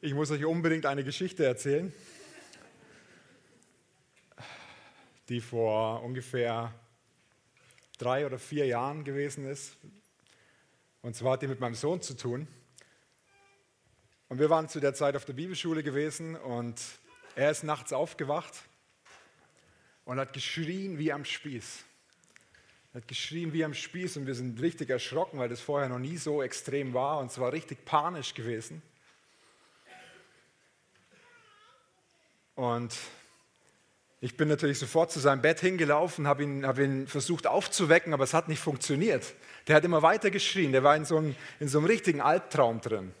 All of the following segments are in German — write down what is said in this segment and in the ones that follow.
Ich muss euch unbedingt eine Geschichte erzählen, die vor ungefähr drei oder vier Jahren gewesen ist. Und zwar hat die mit meinem Sohn zu tun. Und wir waren zu der Zeit auf der Bibelschule gewesen und er ist nachts aufgewacht und hat geschrien wie am Spieß. Er hat geschrien wie am Spieß und wir sind richtig erschrocken, weil das vorher noch nie so extrem war und es war richtig panisch gewesen. Und ich bin natürlich sofort zu seinem Bett hingelaufen, habe ihn, hab ihn versucht aufzuwecken, aber es hat nicht funktioniert. Der hat immer weiter geschrien, der war in so einem, in so einem richtigen Albtraum drin.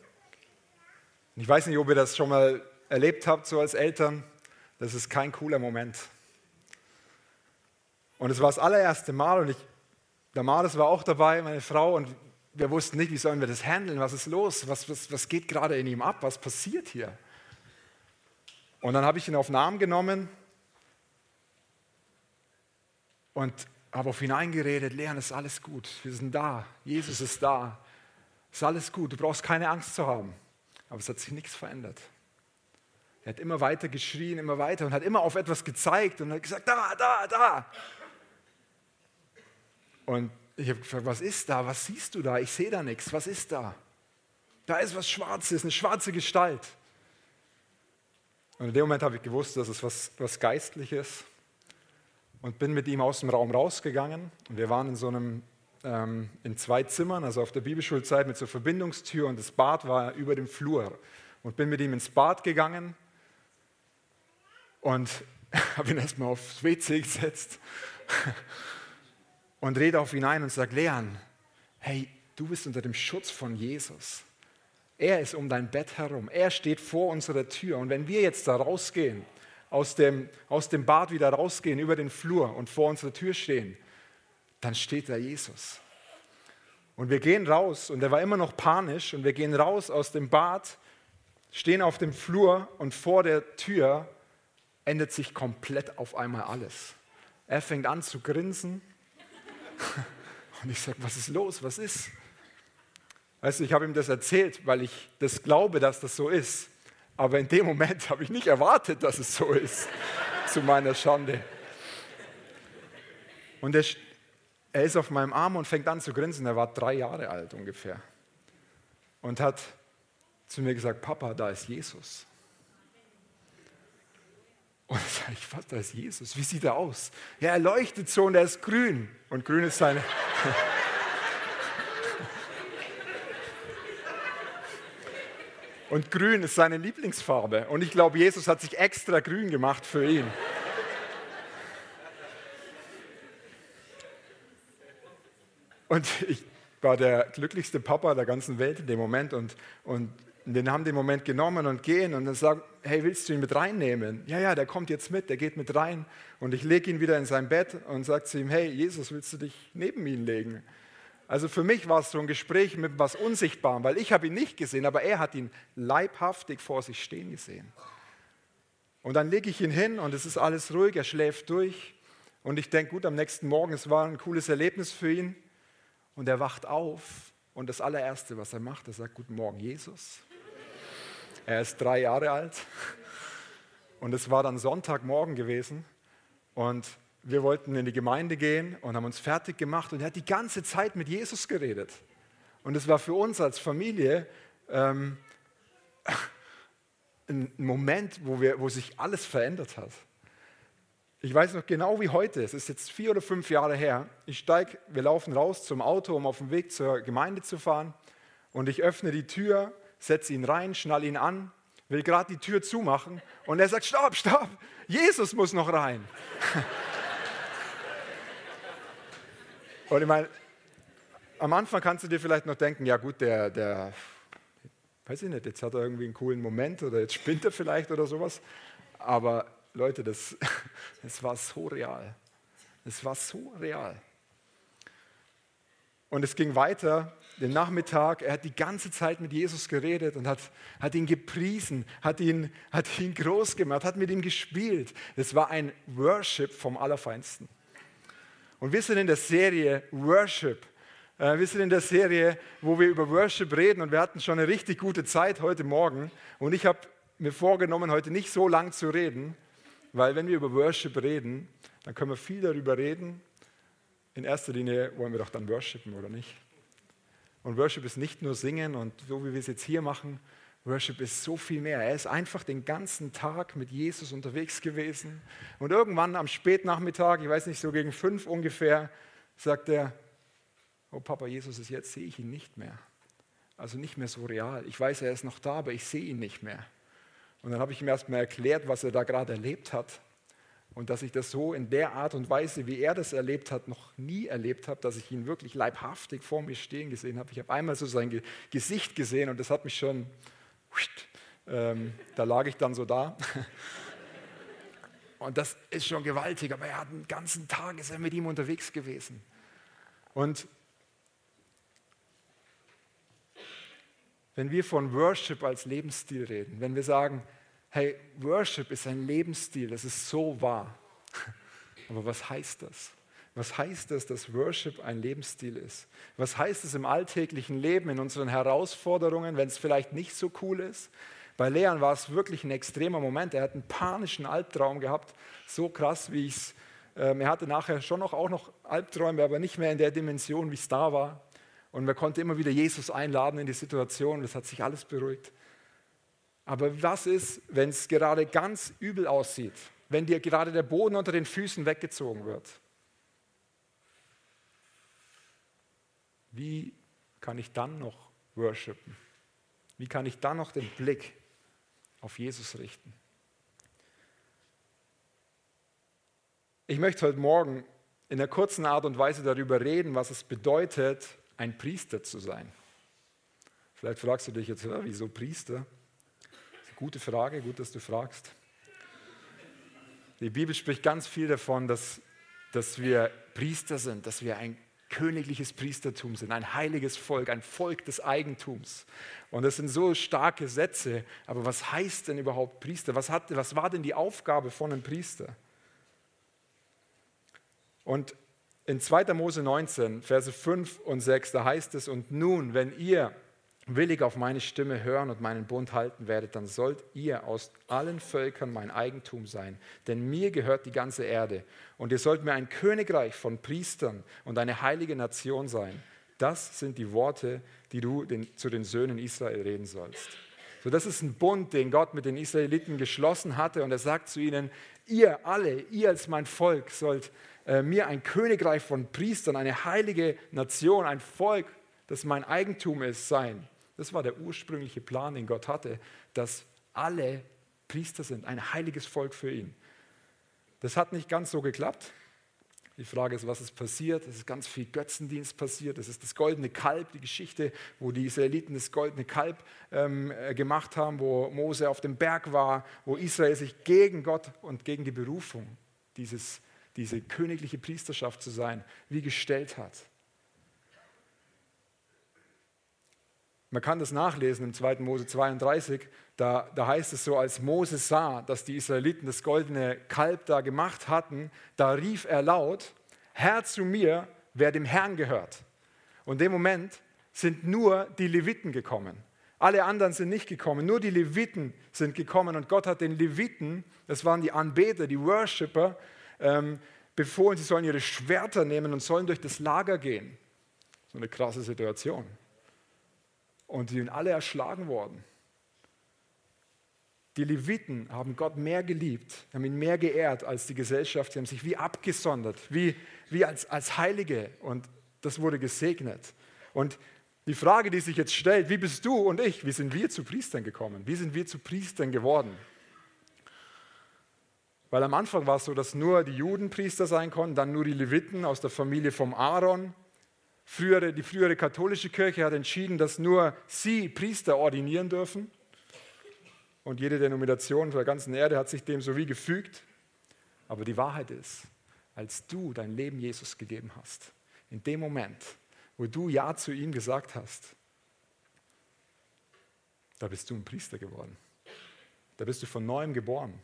Und ich weiß nicht, ob ihr das schon mal erlebt habt, so als Eltern. Das ist kein cooler Moment. Und es war das allererste Mal und ich, der Maris war auch dabei, meine Frau, und wir wussten nicht, wie sollen wir das handeln, was ist los, was, was, was geht gerade in ihm ab, was passiert hier. Und dann habe ich ihn auf den Arm genommen und habe auf ihn eingeredet, Leon, ist alles gut, wir sind da, Jesus ist da, ist alles gut, du brauchst keine Angst zu haben. Aber es hat sich nichts verändert. Er hat immer weiter geschrien, immer weiter und hat immer auf etwas gezeigt und hat gesagt, da, da, da. Und ich habe gefragt, was ist da? Was siehst du da? Ich sehe da nichts. Was ist da? Da ist was Schwarzes, eine schwarze Gestalt. Und in dem Moment habe ich gewusst, dass es was, was Geistliches und bin mit ihm aus dem Raum rausgegangen. Und wir waren in so einem, ähm, in zwei Zimmern, also auf der Bibelschulzeit mit so einer Verbindungstür und das Bad war über dem Flur. Und bin mit ihm ins Bad gegangen und habe ihn erstmal aufs WC gesetzt und rede auf ihn ein und sage, Leon, hey, du bist unter dem Schutz von Jesus. Er ist um dein Bett herum. Er steht vor unserer Tür. Und wenn wir jetzt da rausgehen, aus dem, aus dem Bad wieder rausgehen, über den Flur und vor unserer Tür stehen, dann steht da Jesus. Und wir gehen raus und er war immer noch panisch und wir gehen raus aus dem Bad, stehen auf dem Flur und vor der Tür ändert sich komplett auf einmal alles. Er fängt an zu grinsen und ich sage, was ist los, was ist? Weißt du, ich habe ihm das erzählt, weil ich das glaube, dass das so ist. Aber in dem Moment habe ich nicht erwartet, dass es so ist, zu meiner Schande. Und er, er ist auf meinem Arm und fängt an zu grinsen. Er war drei Jahre alt ungefähr. Und hat zu mir gesagt, Papa, da ist Jesus. Und dann sage ich, was, da ist Jesus. Wie sieht er aus? Ja, er leuchtet so und er ist grün. Und grün ist seine... Und grün ist seine Lieblingsfarbe. Und ich glaube, Jesus hat sich extra grün gemacht für ihn. Und ich war der glücklichste Papa der ganzen Welt in dem Moment. Und, und wir haben den Moment genommen und gehen und dann sagen, hey, willst du ihn mit reinnehmen? Ja, ja, der kommt jetzt mit, der geht mit rein. Und ich lege ihn wieder in sein Bett und sage zu ihm, hey, Jesus, willst du dich neben ihn legen? Also für mich war es so ein Gespräch mit was Unsichtbarem, weil ich habe ihn nicht gesehen, aber er hat ihn leibhaftig vor sich stehen gesehen. Und dann lege ich ihn hin und es ist alles ruhig, er schläft durch. Und ich denke, gut, am nächsten Morgen, es war ein cooles Erlebnis für ihn. Und er wacht auf und das allererste, was er macht, er sagt, guten Morgen, Jesus. Er ist drei Jahre alt. Und es war dann Sonntagmorgen gewesen. Und wir wollten in die Gemeinde gehen und haben uns fertig gemacht und er hat die ganze Zeit mit Jesus geredet. Und es war für uns als Familie ähm, ein Moment, wo, wir, wo sich alles verändert hat. Ich weiß noch genau wie heute, es ist jetzt vier oder fünf Jahre her. Ich steige, wir laufen raus zum Auto, um auf dem Weg zur Gemeinde zu fahren. Und ich öffne die Tür, setze ihn rein, schnall ihn an, will gerade die Tür zumachen. Und er sagt: Stopp, stopp, Jesus muss noch rein. Und ich meine, am Anfang kannst du dir vielleicht noch denken, ja gut, der, der, weiß ich nicht, jetzt hat er irgendwie einen coolen Moment oder jetzt spinnt er vielleicht oder sowas. Aber Leute, das, das war so real. Es war so real. Und es ging weiter, den Nachmittag, er hat die ganze Zeit mit Jesus geredet und hat, hat ihn gepriesen, hat ihn, hat ihn groß gemacht, hat mit ihm gespielt. Es war ein Worship vom Allerfeinsten. Und wir sind in der Serie Worship, Äh, wir sind in der Serie, wo wir über Worship reden und wir hatten schon eine richtig gute Zeit heute Morgen. Und ich habe mir vorgenommen, heute nicht so lang zu reden, weil wenn wir über Worship reden, dann können wir viel darüber reden. In erster Linie wollen wir doch dann worshipen, oder nicht? Und Worship ist nicht nur singen und so wie wir es jetzt hier machen, Worship ist so viel mehr. Er ist einfach den ganzen Tag mit Jesus unterwegs gewesen. Und irgendwann am Spätnachmittag, ich weiß nicht, so gegen fünf ungefähr, sagt er, oh Papa, Jesus ist jetzt, sehe ich ihn nicht mehr. Also nicht mehr so real. Ich weiß, er ist noch da, aber ich sehe ihn nicht mehr. Und dann habe ich ihm erstmal erklärt, was er da gerade erlebt hat. Und dass ich das so in der Art und Weise, wie er das erlebt hat, noch nie erlebt habe, dass ich ihn wirklich leibhaftig vor mir stehen gesehen habe. Ich habe einmal so sein Gesicht gesehen und das hat mich schon ähm, da lag ich dann so da. Und das ist schon gewaltig, aber er hat den ganzen Tag ist er mit ihm unterwegs gewesen. Und wenn wir von Worship als Lebensstil reden, wenn wir sagen, hey, Worship ist ein Lebensstil, das ist so wahr. Aber was heißt das? Was heißt es, dass Worship ein Lebensstil ist? Was heißt es im alltäglichen Leben, in unseren Herausforderungen, wenn es vielleicht nicht so cool ist? Bei Leon war es wirklich ein extremer Moment. Er hat einen panischen Albtraum gehabt, so krass, wie ich es. Ähm, er hatte nachher schon noch, auch noch Albträume, aber nicht mehr in der Dimension, wie es da war. Und man konnte immer wieder Jesus einladen in die Situation. Das hat sich alles beruhigt. Aber was ist, wenn es gerade ganz übel aussieht? Wenn dir gerade der Boden unter den Füßen weggezogen wird? Wie kann ich dann noch worshipen? Wie kann ich dann noch den Blick auf Jesus richten? Ich möchte heute Morgen in einer kurzen Art und Weise darüber reden, was es bedeutet, ein Priester zu sein. Vielleicht fragst du dich jetzt, wieso Priester? gute Frage, gut, dass du fragst. Die Bibel spricht ganz viel davon, dass, dass wir Priester sind, dass wir ein königliches Priestertum sind, ein heiliges Volk, ein Volk des Eigentums. Und das sind so starke Sätze, aber was heißt denn überhaupt Priester? Was, hat, was war denn die Aufgabe von einem Priester? Und in 2. Mose 19, Verse 5 und 6, da heißt es, und nun, wenn ihr willig auf meine Stimme hören und meinen Bund halten werdet, dann sollt ihr aus allen Völkern mein Eigentum sein. Denn mir gehört die ganze Erde. Und ihr sollt mir ein Königreich von Priestern und eine heilige Nation sein. Das sind die Worte, die du den, zu den Söhnen Israel reden sollst. So, das ist ein Bund, den Gott mit den Israeliten geschlossen hatte. Und er sagt zu ihnen, ihr alle, ihr als mein Volk sollt äh, mir ein Königreich von Priestern, eine heilige Nation, ein Volk, das mein Eigentum ist, sein. Das war der ursprüngliche Plan, den Gott hatte, dass alle Priester sind, ein heiliges Volk für ihn. Das hat nicht ganz so geklappt. Die Frage ist, was ist passiert? Es ist ganz viel Götzendienst passiert. Es ist das goldene Kalb, die Geschichte, wo die Israeliten das goldene Kalb ähm, äh, gemacht haben, wo Mose auf dem Berg war, wo Israel sich gegen Gott und gegen die Berufung, dieses, diese königliche Priesterschaft zu sein, wie gestellt hat. Man kann das nachlesen im 2. Mose 32. Da, da heißt es so, als Mose sah, dass die Israeliten das goldene Kalb da gemacht hatten, da rief er laut, Herr zu mir, wer dem Herrn gehört. Und in dem Moment sind nur die Leviten gekommen. Alle anderen sind nicht gekommen, nur die Leviten sind gekommen. Und Gott hat den Leviten, das waren die Anbeter, die Worshipper, ähm, befohlen, sie sollen ihre Schwerter nehmen und sollen durch das Lager gehen. So eine krasse Situation. Und sie sind alle erschlagen worden. Die Leviten haben Gott mehr geliebt, haben ihn mehr geehrt als die Gesellschaft. Sie haben sich wie abgesondert, wie, wie als, als Heilige. Und das wurde gesegnet. Und die Frage, die sich jetzt stellt, wie bist du und ich, wie sind wir zu Priestern gekommen? Wie sind wir zu Priestern geworden? Weil am Anfang war es so, dass nur die Juden Priester sein konnten, dann nur die Leviten aus der Familie vom Aaron Frühere, die frühere katholische Kirche hat entschieden, dass nur sie Priester ordinieren dürfen. Und jede Denomination der ganzen Erde hat sich dem so wie gefügt. Aber die Wahrheit ist, als du dein Leben Jesus gegeben hast, in dem Moment, wo du Ja zu ihm gesagt hast, da bist du ein Priester geworden. Da bist du von neuem geboren.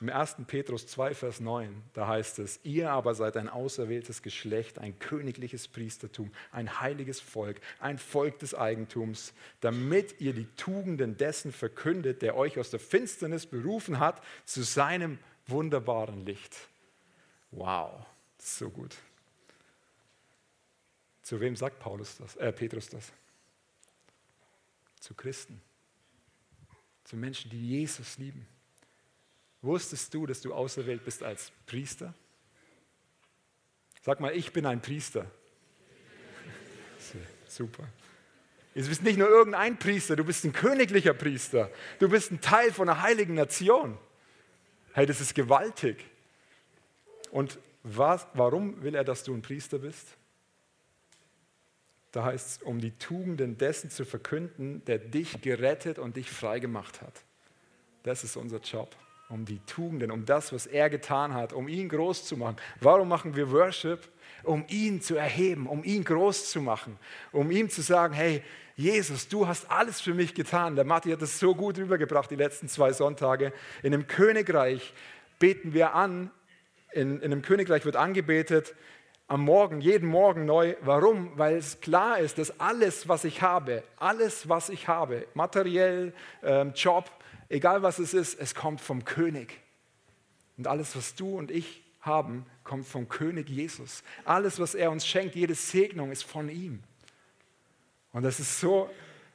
Im 1. Petrus 2, Vers 9, da heißt es, ihr aber seid ein auserwähltes Geschlecht, ein königliches Priestertum, ein heiliges Volk, ein Volk des Eigentums, damit ihr die Tugenden dessen verkündet, der euch aus der Finsternis berufen hat, zu seinem wunderbaren Licht. Wow, so gut. Zu wem sagt Paulus das, äh, Petrus das? Zu Christen, zu Menschen, die Jesus lieben. Wusstest du, dass du auserwählt bist als Priester? Sag mal, ich bin ein Priester. Super. Du bist nicht nur irgendein Priester, du bist ein königlicher Priester. Du bist ein Teil von einer heiligen Nation. Hey, das ist gewaltig. Und was, warum will er, dass du ein Priester bist? Da heißt es, um die Tugenden dessen zu verkünden, der dich gerettet und dich frei gemacht hat. Das ist unser Job um die Tugenden, um das, was er getan hat, um ihn groß zu machen. Warum machen wir Worship? Um ihn zu erheben, um ihn groß zu machen, um ihm zu sagen, hey, Jesus, du hast alles für mich getan. Der Matti hat das so gut rübergebracht die letzten zwei Sonntage. In einem Königreich beten wir an, in, in einem Königreich wird angebetet, am Morgen, jeden Morgen neu. Warum? Weil es klar ist, dass alles, was ich habe, alles, was ich habe, materiell, ähm, Job, egal was es ist, es kommt vom König. Und alles, was du und ich haben, kommt vom König Jesus. Alles, was er uns schenkt, jede Segnung ist von ihm. Und das ist so,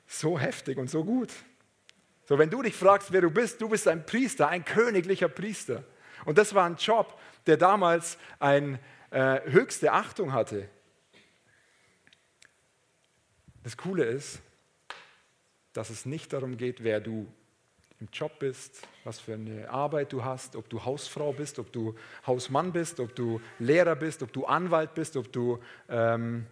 so heftig und so gut. So, wenn du dich fragst, wer du bist, du bist ein Priester, ein königlicher Priester. Und das war ein Job, der damals eine äh, höchste Achtung hatte. Das Coole ist, dass es nicht darum geht, wer du im Job bist, was für eine Arbeit du hast, ob du Hausfrau bist, ob du Hausmann bist, ob du Lehrer bist, ob du Anwalt bist, ob du ähm,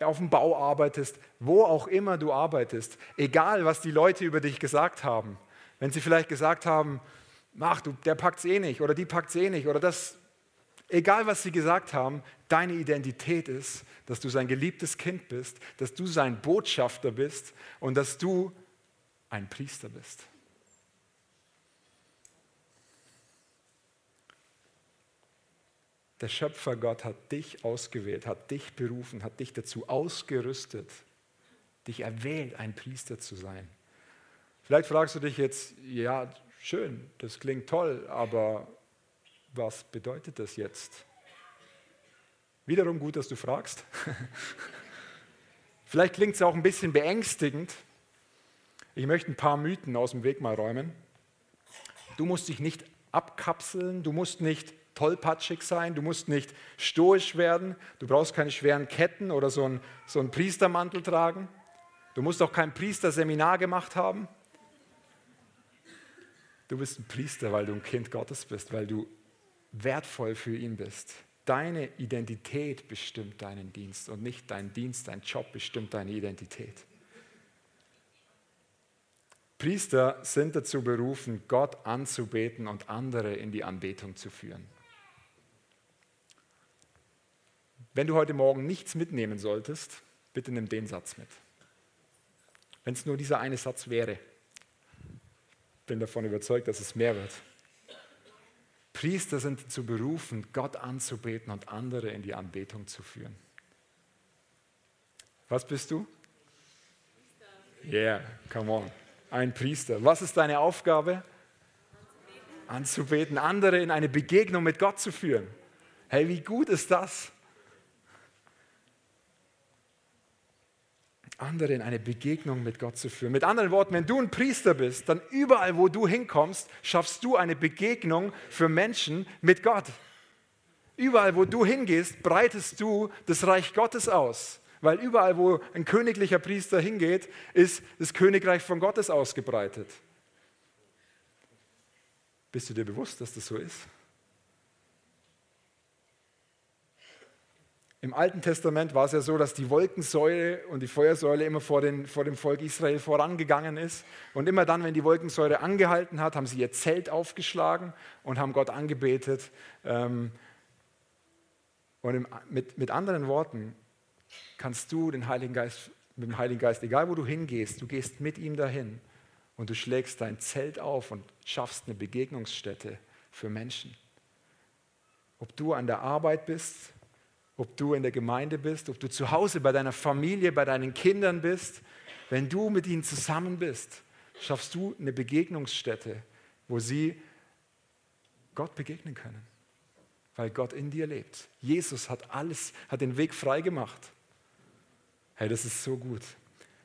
auf dem Bau arbeitest, wo auch immer du arbeitest, egal was die Leute über dich gesagt haben. Wenn sie vielleicht gesagt haben, ach du, der packt es eh nicht oder die packt es eh nicht oder das, egal was sie gesagt haben, deine Identität ist, dass du sein geliebtes Kind bist, dass du sein Botschafter bist und dass du ein Priester bist. Der Schöpfer Gott hat dich ausgewählt, hat dich berufen, hat dich dazu ausgerüstet, dich erwählt, ein Priester zu sein. Vielleicht fragst du dich jetzt, ja, schön, das klingt toll, aber was bedeutet das jetzt? Wiederum gut, dass du fragst. Vielleicht klingt es auch ein bisschen beängstigend. Ich möchte ein paar Mythen aus dem Weg mal räumen. Du musst dich nicht abkapseln, du musst nicht tollpatschig sein, du musst nicht stoisch werden, du brauchst keine schweren Ketten oder so einen, so einen Priestermantel tragen, du musst auch kein Priesterseminar gemacht haben. Du bist ein Priester, weil du ein Kind Gottes bist, weil du wertvoll für ihn bist. Deine Identität bestimmt deinen Dienst und nicht dein Dienst, dein Job bestimmt deine Identität. Priester sind dazu berufen, Gott anzubeten und andere in die Anbetung zu führen. Wenn du heute Morgen nichts mitnehmen solltest, bitte nimm den Satz mit. Wenn es nur dieser eine Satz wäre. Bin davon überzeugt, dass es mehr wird. Priester sind zu berufen, Gott anzubeten und andere in die Anbetung zu führen. Was bist du? Yeah, come on. Ein Priester. Was ist deine Aufgabe? Anzubeten, andere in eine Begegnung mit Gott zu führen. Hey, wie gut ist das? Andere in eine Begegnung mit Gott zu führen. Mit anderen Worten, wenn du ein Priester bist, dann überall, wo du hinkommst, schaffst du eine Begegnung für Menschen mit Gott. Überall, wo du hingehst, breitest du das Reich Gottes aus. Weil überall, wo ein königlicher Priester hingeht, ist das Königreich von Gottes ausgebreitet. Bist du dir bewusst, dass das so ist? Im Alten Testament war es ja so, dass die Wolkensäule und die Feuersäule immer vor, den, vor, dem Volk Israel vorangegangen ist. Und immer dann, wenn die Wolkensäule angehalten hat, haben sie ihr Zelt aufgeschlagen und haben Gott angebetet. Ähm, und mit, mit anderen Worten kannst du den Heiligen Geist, mit dem Heiligen Geist, egal wo du hingehst, du gehst mit ihm dahin und du schlägst dein Zelt auf und schaffst eine Begegnungsstätte für Menschen. Ob du an der Arbeit bist, ob du in der Gemeinde bist, ob du zu Hause bei deiner Familie, bei deinen Kindern bist, wenn du mit ihnen zusammen bist, schaffst du eine Begegnungsstätte, wo sie Gott begegnen können, weil Gott in dir lebt. Jesus hat alles, hat den Weg frei gemacht. Hey, das ist so gut.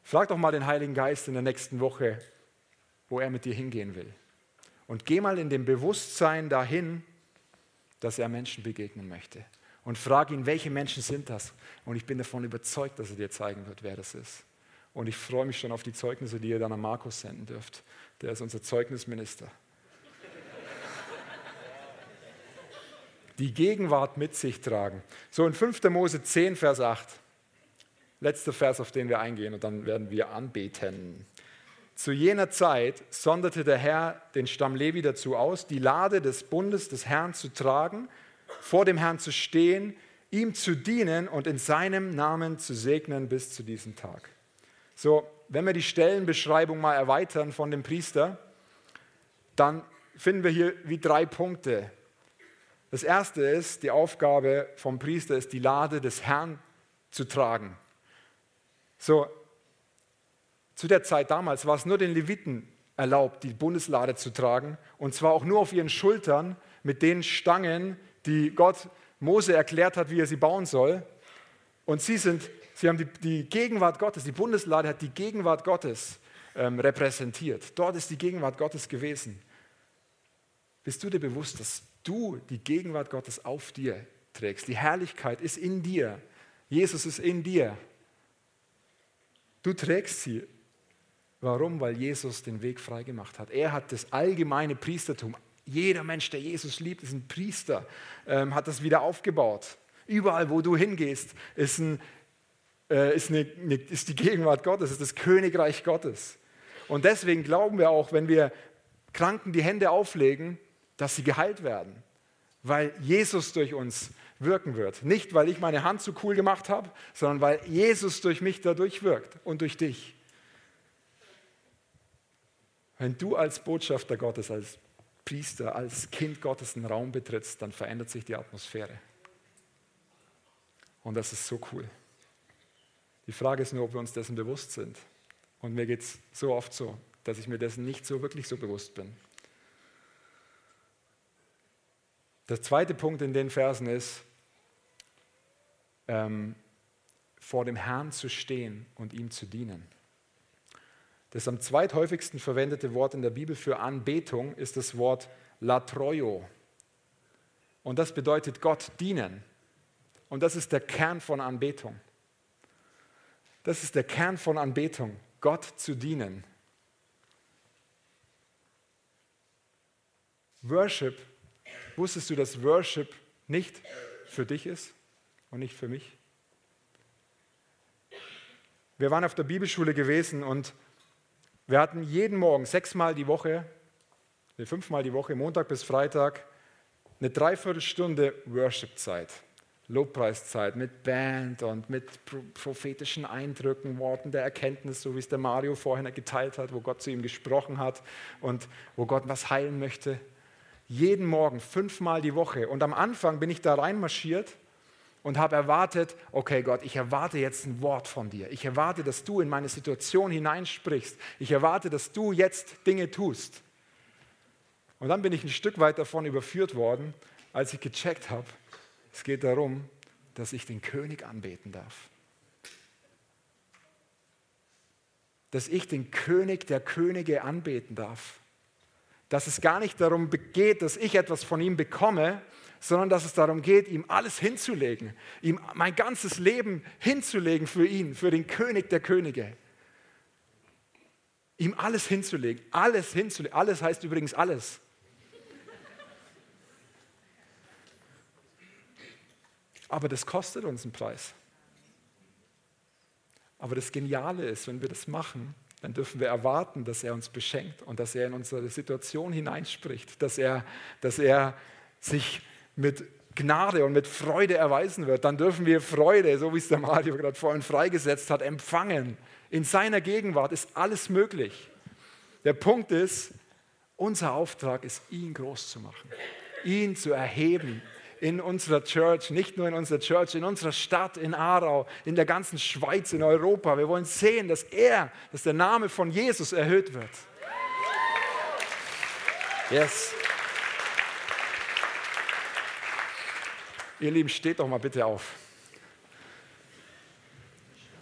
Frag doch mal den Heiligen Geist in der nächsten Woche, wo er mit dir hingehen will. Und geh mal in dem Bewusstsein dahin, dass er Menschen begegnen möchte. Und frag ihn, welche Menschen sind das? Und ich bin davon überzeugt, dass er dir zeigen wird, wer das ist. Und ich freue mich schon auf die Zeugnisse, die ihr dann an Markus senden dürft. Der ist unser Zeugnisminister. Die Gegenwart mit sich tragen. So in 5. Mose 10, Vers 8. Letzter Vers, auf den wir eingehen und dann werden wir anbeten. Zu jener Zeit sonderte der Herr den Stamm Levi dazu aus, die Lade des Bundes des Herrn zu tragen, vor dem Herrn zu stehen, ihm zu dienen und in seinem Namen zu segnen bis zu diesem Tag. So, wenn wir die Stellenbeschreibung mal erweitern von dem Priester, dann finden wir hier wie drei Punkte. Das erste ist, die Aufgabe vom Priester ist, die Lade des Herrn zu tragen. So, zu der Zeit damals war es nur den Leviten erlaubt, die Bundeslade zu tragen, und zwar auch nur auf ihren Schultern mit den Stangen, die Gott Mose erklärt hat, wie er sie bauen soll. Und sie, sind, sie haben die, die Gegenwart Gottes, die Bundeslade hat die Gegenwart Gottes ähm, repräsentiert. Dort ist die Gegenwart Gottes gewesen. Bist du dir bewusst, dass du die Gegenwart Gottes auf dir trägst? Die Herrlichkeit ist in dir. Jesus ist in dir. Du trägst sie. Warum? Weil Jesus den Weg freigemacht hat. Er hat das allgemeine Priestertum. Jeder Mensch, der Jesus liebt, ist ein Priester, ähm, hat das wieder aufgebaut. Überall, wo du hingehst, ist, ein, äh, ist, eine, eine, ist die Gegenwart Gottes, ist das Königreich Gottes. Und deswegen glauben wir auch, wenn wir Kranken die Hände auflegen, dass sie geheilt werden, weil Jesus durch uns wirken wird. Nicht, weil ich meine Hand so cool gemacht habe, sondern weil Jesus durch mich dadurch wirkt und durch dich. Wenn du als Botschafter Gottes, als Priester, als Kind Gottes einen Raum betrittst, dann verändert sich die Atmosphäre. Und das ist so cool. Die Frage ist nur, ob wir uns dessen bewusst sind. Und mir geht es so oft so, dass ich mir dessen nicht so wirklich so bewusst bin. Der zweite Punkt in den Versen ist, ähm, vor dem Herrn zu stehen und ihm zu dienen. Das am zweithäufigsten verwendete Wort in der Bibel für Anbetung ist das Wort latroio. Und das bedeutet Gott dienen. Und das ist der Kern von Anbetung. Das ist der Kern von Anbetung, Gott zu dienen. Worship, wusstest du, dass Worship nicht für dich ist und nicht für mich? Wir waren auf der Bibelschule gewesen und wir hatten jeden Morgen sechsmal die Woche, fünfmal die Woche, Montag bis Freitag, eine Dreiviertelstunde Worship-Zeit, Lobpreiszeit mit Band und mit prophetischen Eindrücken, Worten der Erkenntnis, so wie es der Mario vorhin geteilt hat, wo Gott zu ihm gesprochen hat und wo Gott was heilen möchte. Jeden Morgen, fünfmal die Woche. Und am Anfang bin ich da reinmarschiert und habe erwartet, okay Gott, ich erwarte jetzt ein Wort von dir. Ich erwarte, dass du in meine Situation hineinsprichst. Ich erwarte, dass du jetzt Dinge tust. Und dann bin ich ein Stück weit davon überführt worden, als ich gecheckt habe, es geht darum, dass ich den König anbeten darf. Dass ich den König der Könige anbeten darf. Dass es gar nicht darum geht, dass ich etwas von ihm bekomme, sondern dass es darum geht, ihm alles hinzulegen, ihm mein ganzes Leben hinzulegen für ihn, für den König der Könige. Ihm alles hinzulegen, alles hinzulegen. Alles heißt übrigens alles. Aber das kostet uns einen Preis. Aber das Geniale ist, wenn wir das machen, dann dürfen wir erwarten, dass er uns beschenkt und dass er in unsere Situation hineinspricht, dass er, dass er sich mit Gnade und mit Freude erweisen wird, dann dürfen wir Freude, so wie es der Mario gerade vorhin freigesetzt hat, empfangen. In seiner Gegenwart ist alles möglich. Der Punkt ist, unser Auftrag ist, ihn groß zu machen. ihn zu erheben in unserer Church, nicht nur in unserer Church, in unserer Stadt, in Aarau, in der ganzen Schweiz, in Europa. Wir wollen sehen, dass er, dass der Name von Jesus erhöht wird. Yes. Ihr Lieben, steht doch mal bitte auf.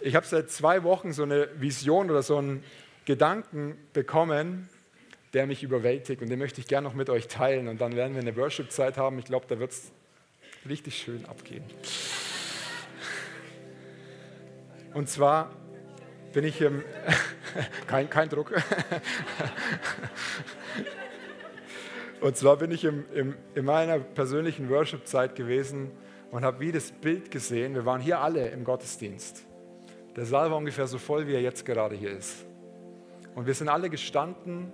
Ich habe seit zwei Wochen so eine Vision oder so einen Gedanken bekommen, der mich überwältigt und den möchte ich gerne noch mit euch teilen und dann werden wir eine Worship-Zeit haben. Ich glaube, da wird es richtig schön abgehen. Und zwar bin ich im, kein, kein Druck. Und zwar bin ich im, im, in meiner persönlichen Worship-Zeit gewesen und habe wie das Bild gesehen. Wir waren hier alle im Gottesdienst. Der Saal war ungefähr so voll, wie er jetzt gerade hier ist. Und wir sind alle gestanden,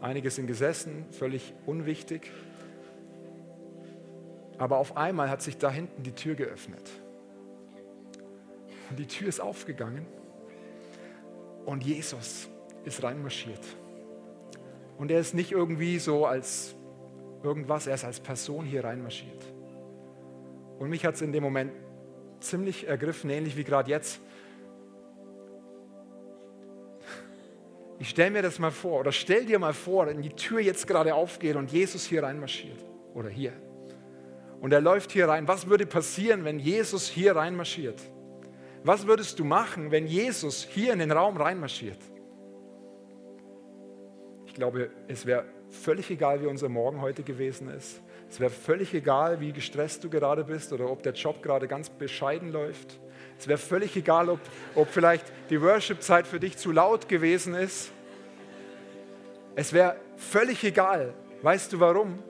einige sind gesessen, völlig unwichtig. Aber auf einmal hat sich da hinten die Tür geöffnet. Und die Tür ist aufgegangen und Jesus ist reinmarschiert. Und er ist nicht irgendwie so als irgendwas, er ist als Person hier reinmarschiert. Und mich hat es in dem Moment ziemlich ergriffen, ähnlich wie gerade jetzt. Ich stelle mir das mal vor, oder stell dir mal vor, wenn die Tür jetzt gerade aufgeht und Jesus hier reinmarschiert. Oder hier und er läuft hier rein. Was würde passieren, wenn Jesus hier reinmarschiert? Was würdest du machen, wenn Jesus hier in den Raum reinmarschiert? Ich glaube, es wäre völlig egal, wie unser Morgen heute gewesen ist. Es wäre völlig egal, wie gestresst du gerade bist oder ob der Job gerade ganz bescheiden läuft. Es wäre völlig egal, ob, ob vielleicht die Worship-Zeit für dich zu laut gewesen ist. Es wäre völlig egal. Weißt du warum?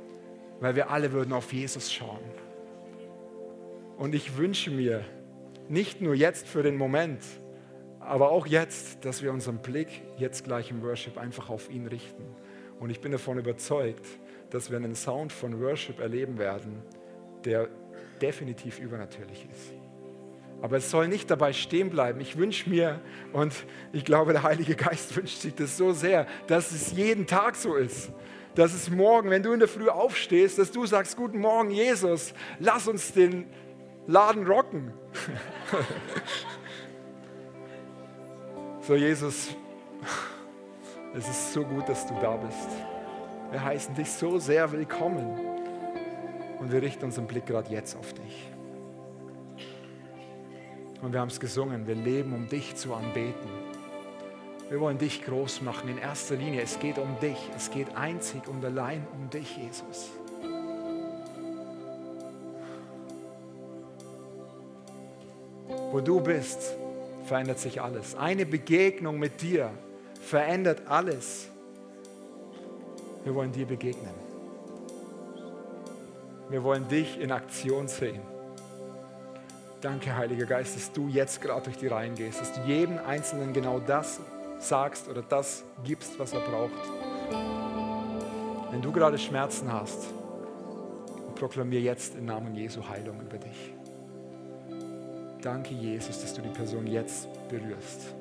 weil wir alle würden auf Jesus schauen. Und ich wünsche mir, nicht nur jetzt für den Moment, aber auch jetzt, dass wir unseren Blick jetzt gleich im Worship einfach auf ihn richten. Und ich bin davon überzeugt, dass wir einen Sound von Worship erleben werden, der definitiv übernatürlich ist. Aber es soll nicht dabei stehen bleiben. Ich wünsche mir, und ich glaube, der Heilige Geist wünscht sich das so sehr, dass es jeden Tag so ist dass es morgen, wenn du in der Früh aufstehst, dass du sagst, guten Morgen Jesus, lass uns den Laden rocken. so Jesus, es ist so gut, dass du da bist. Wir heißen dich so sehr willkommen und wir richten unseren Blick gerade jetzt auf dich. Und wir haben es gesungen, wir leben, um dich zu anbeten. Wir wollen dich groß machen in erster Linie. Es geht um dich. Es geht einzig und allein um dich, Jesus. Wo du bist, verändert sich alles. Eine Begegnung mit dir verändert alles. Wir wollen dir begegnen. Wir wollen dich in Aktion sehen. Danke, Heiliger Geist, dass du jetzt gerade durch die Reihen gehst, dass du jedem Einzelnen genau das sagst oder das gibst, was er braucht. Wenn du gerade Schmerzen hast, proklamier jetzt im Namen Jesu Heilung über dich. Danke, Jesus, dass du die Person jetzt berührst.